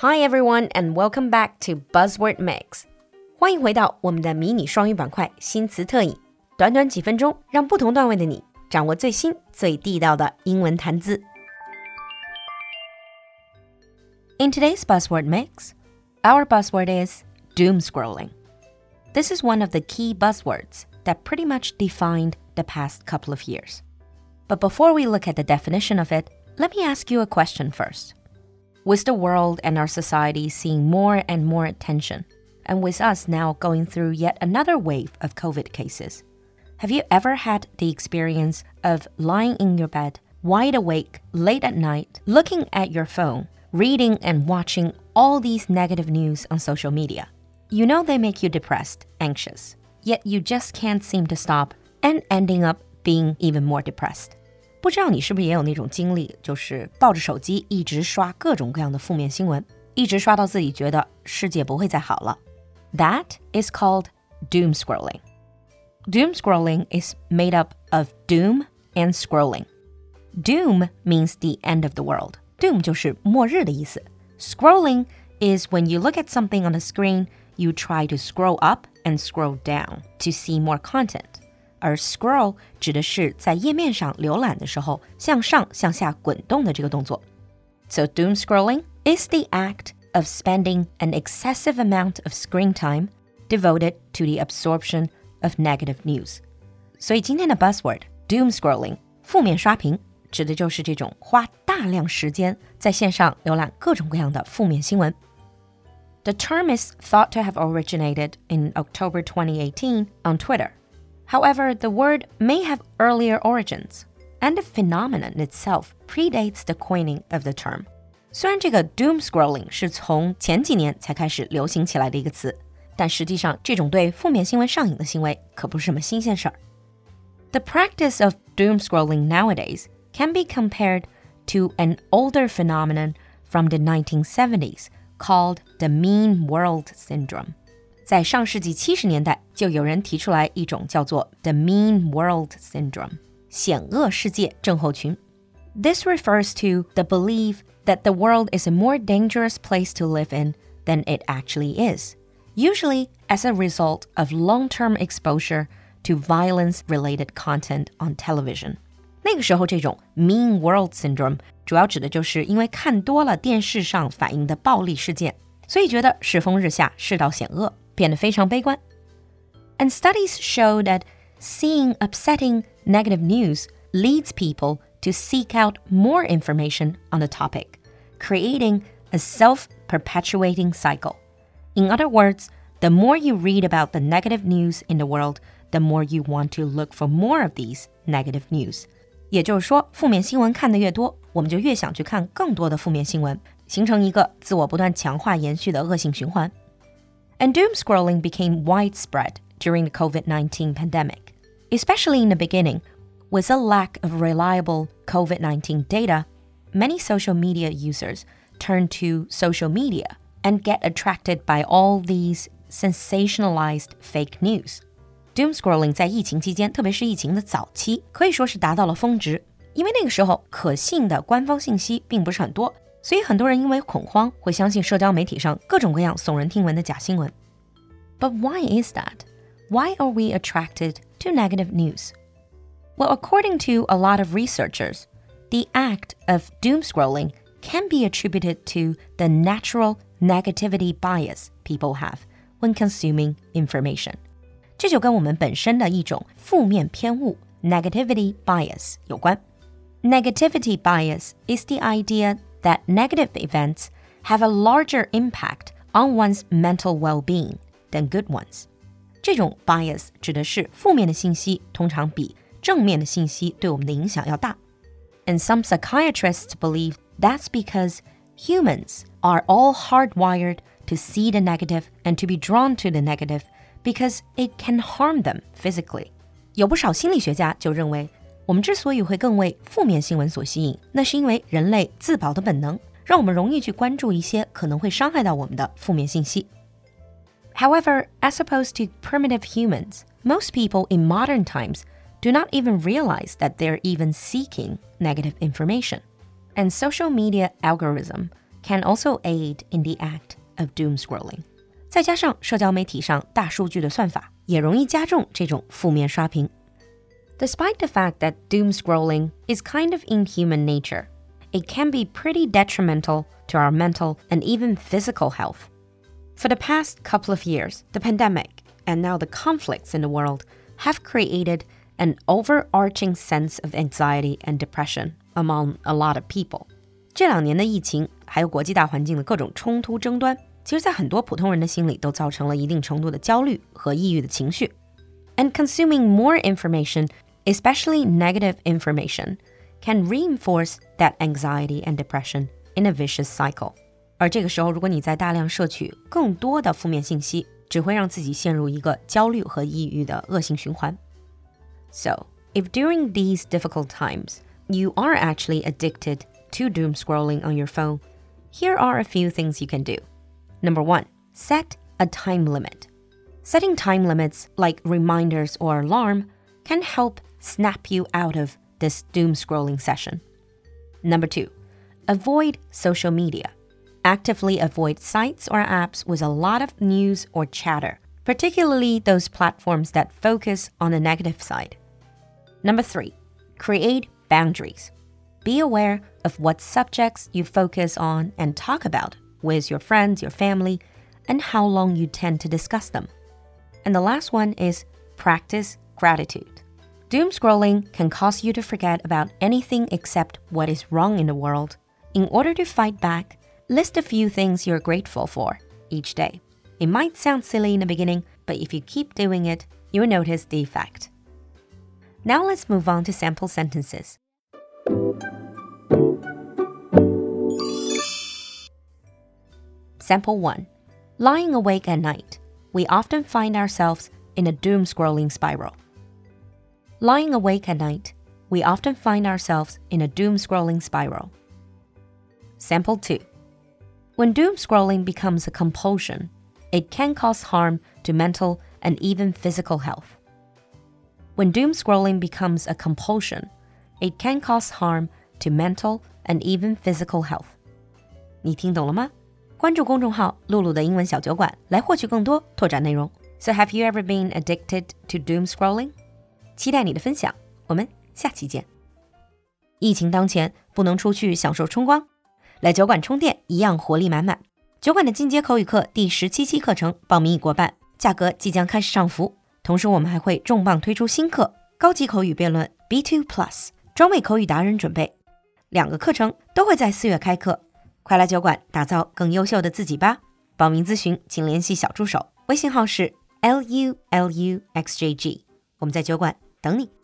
Hi everyone, and welcome back to Buzzword Mix. 欢迎回到我们的迷你双语板块新词特饮，短短几分钟，让不同段位的你掌握最新最地道的英文谈资。In today's Buzzword Mix, our buzzword is doom scrolling. This is one of the key buzzwords that pretty much defined the past couple of years. But before we look at the definition of it, let me ask you a question first. With the world and our society seeing more and more attention, and with us now going through yet another wave of COVID cases, have you ever had the experience of lying in your bed, wide awake, late at night, looking at your phone, reading and watching all these negative news on social media? You know they make you depressed, anxious, yet you just can't seem to stop and ending up being even more depressed. 不知道你是不是也有那种经历，就是抱着手机一直刷各种各样的负面新闻，一直刷到自己觉得世界不会再好了。That is called doom scrolling. Doom scrolling is made up of doom and scrolling. Doom means the end of the world. Doom 就是末日的意思。Scrolling is when you look at something on a screen, you try to scroll up and scroll down to see more content. 而 scroll 指的是在页面上浏览的时候向上向下滚动的这个动作。So doom scrolling is the act of spending an excessive amount of screen time devoted to the absorption of negative news. 所以今天的 buzzword doom scrolling 负面刷屏指的就是这种花大量时间在线上浏览各种各样的负面新闻。The term is thought to have originated in October 2018 on Twitter. However, the word may have earlier origins, and the phenomenon itself predates the coining of the term. 虽然这个 doom scrolling 是从前几年才开始流行起来的一个词，但实际上这种对负面新闻上瘾的行为可不是什么新鲜事儿。The practice of doom scrolling nowadays can be compared to an older phenomenon from the 1970s called the mean world syndrome. 在上世纪七十年代，就有人提出来一种叫做 the mean world syndrome 险恶世界症候群。This refers to the belief that the world is a more dangerous place to live in than it actually is, usually as a result of long-term exposure to violence-related content on television. 那个时候，这种 mean world syndrome 主要指的就是因为看多了电视上反映的暴力事件，所以觉得世风日下，世道险恶。 变得非常悲观。And studies show that seeing upsetting negative news leads people to seek out more information on the topic, creating a self perpetuating cycle. In other words, the more you read about the negative news in the world, the more you want to look for more of these negative news. 也就是说，负面新闻看得越多，我们就越想去看更多的负面新闻，形成一个自我不断强化延续的恶性循环。 and doom scrolling became widespread during the COVID 19 pandemic, especially in the beginning. With a lack of reliable COVID 19 data, many social media users turn to social media and get attracted by all these sensationalized fake news. Doom scrolling 在疫情期间，特别是疫情的早期，可以说是达到了峰值。因为那个时候可信的官方信息并不是很多， 所以很多人因为恐慌会相信社交媒体上各种各样耸人听闻的假新闻。But why is that? Why are we attracted to negative news? Well, according to a lot of researchers, the act of doom scrolling can be attributed to the natural negativity bias people have when consuming information. 这就跟我们本身的一种负面偏误 negativity bias 有关。Negativity bias is the idea that negative events have a larger impact on one's mental well-being than good ones。这种 bias 指的是负面的信息通常比正面的信息对我们的影响要大。And some psychiatrists believe that's because humans are all hardwired to see the negative and to be drawn to the negative because it can harm them physically. 有不少心理学家就认为， 我们之所以会更为负面新闻所吸引，那是因为人类自保的本能，让我们容易去关注一些可能会伤害到我们的负面信息。However, as opposed to primitive humans, most people in modern times do not even realize that they're even seeking negative information. And social media algorithm can also aid in the act of doom scrolling。再加上社交媒体上大数据的算法，也容易加重这种负面刷屏。 Despite the fact that doom scrolling is kind of in human nature, it can be pretty detrimental to our mental and even physical health. For the past couple of years, the pandemic and now the conflicts in the world have created an overarching sense of anxiety and depression among a lot of people. 这两年的疫情，还有国际大环境的各种冲突争端，其实在很多普通人的心里都造成了一定程度的焦虑和抑郁的情绪。And consuming more information, especially negative information, can reinforce that anxiety and depression in a vicious cycle. 而这个时候，如果你在大量摄取更多的负面信息，只会让自己陷入一个焦虑和抑郁的恶性循环。So, if during these difficult times you are actually addicted to doom scrolling on your phone, here are a few things you can do. Number one, set a time limit. Setting time limits like reminders or alarm can help snap you out of this doom scrolling session. Number two, avoid social media. Actively avoid sites or apps with a lot of news or chatter, particularly those platforms that focus on the negative side. Number three, create boundaries. Be aware of what subjects you focus on and talk about with your friends, your family, and how long you tend to discuss them. And the last one is practice gratitude. Doom scrolling can cause you to forget about anything except what is wrong in the world. In order to fight back, List a few things you're grateful for each day. It might sound silly in the beginning, but if you keep doing it, you'll notice the effect. Now let's move on to sample sentences. Sample 1 Lying awake at night, we often find ourselves in a doom scrolling spiral. Lying awake at night, we often find ourselves in a doom scrolling spiral. Sample 2 when doom scrolling becomes a compulsion, it can cause harm to mental and even physical health. When doom scrolling becomes a compulsion, it can cause harm to mental and even physical health. 你听懂了吗？关注公众号“露露的英文小酒馆”来获取更多拓展内容。So have you ever been addicted to doom scrolling？ 期待你的分享，我们下期见。疫情当前，不能出去享受春光。来酒馆充电，一样活力满满。酒馆的进阶口语课第十七期课程报名已过半，价格即将开始上浮。同时，我们还会重磅推出新课——高级口语辩论 B2 Plus，专为口语达人准备。两个课程都会在四月开课，快来酒馆打造更优秀的自己吧！报名咨询请联系小助手，微信号是 l u l u x j g，我们在酒馆等你。